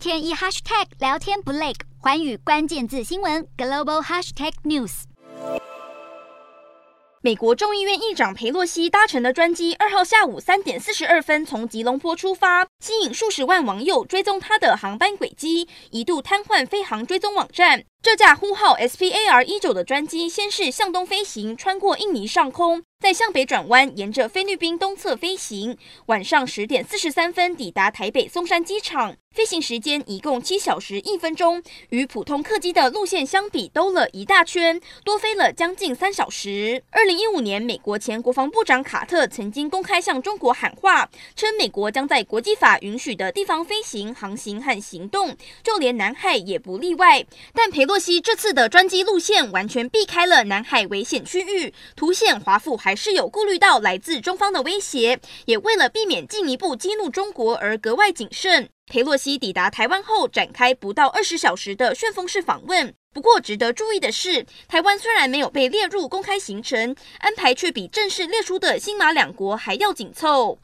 天一 hashtag 聊天不累，环宇关键字新闻 global hashtag news。美国众议院议长佩洛西搭乘的专机，二号下午三点四十二分从吉隆坡出发，吸引数十万网友追踪他的航班轨迹，一度瘫痪飞航追踪网站。这架呼号 SPAR 一九的专机，先是向东飞行，穿过印尼上空。再向北转弯，沿着菲律宾东侧飞行，晚上十点四十三分抵达台北松山机场，飞行时间一共七小时一分钟，与普通客机的路线相比，兜了一大圈，多飞了将近三小时。二零一五年，美国前国防部长卡特曾经公开向中国喊话，称美国将在国际法允许的地方飞行、航行和行动，就连南海也不例外。但陪洛西这次的专机路线完全避开了南海危险区域，凸显华府还。是有顾虑到来自中方的威胁，也为了避免进一步激怒中国而格外谨慎。裴洛西抵达台湾后，展开不到二十小时的旋风式访问。不过，值得注意的是，台湾虽然没有被列入公开行程，安排却比正式列出的新马两国还要紧凑。